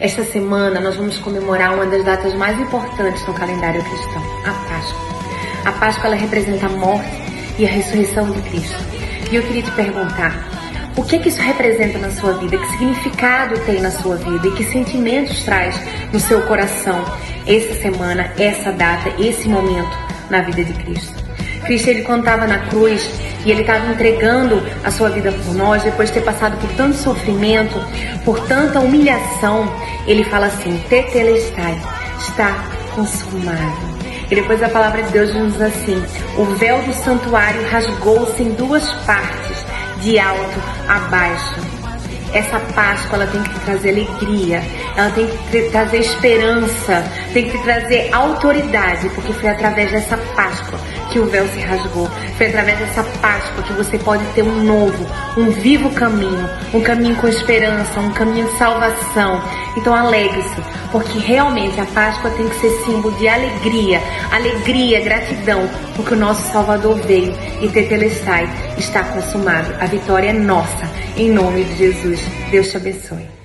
Esta semana nós vamos comemorar uma das datas mais importantes no calendário cristão, a Páscoa. A Páscoa ela representa a morte e a ressurreição de Cristo. E eu queria te perguntar, o que é que isso representa na sua vida? Que significado tem na sua vida? E que sentimentos traz no seu coração essa semana, essa data, esse momento na vida de Cristo? Cristo, ele contava na cruz e ele estava entregando a sua vida por nós, depois de ter passado por tanto sofrimento, por tanta humilhação, ele fala assim: Tetelestai, está consumado. E depois a palavra de Deus nos diz assim: o véu do santuário rasgou-se em duas partes, de alto a baixo. Essa Páscoa ela tem que trazer alegria, ela tem que trazer esperança, tem que trazer autoridade, porque foi através dessa Páscoa que o véu se rasgou. Foi através dessa Páscoa que você pode ter um novo, um vivo caminho, um caminho com esperança, um caminho de salvação. Então alegre-se, porque realmente a Páscoa tem que ser símbolo de alegria, alegria, gratidão, porque o nosso Salvador veio e Tetelestai está consumado. A vitória é nossa, em nome de Jesus. Deus te abençoe.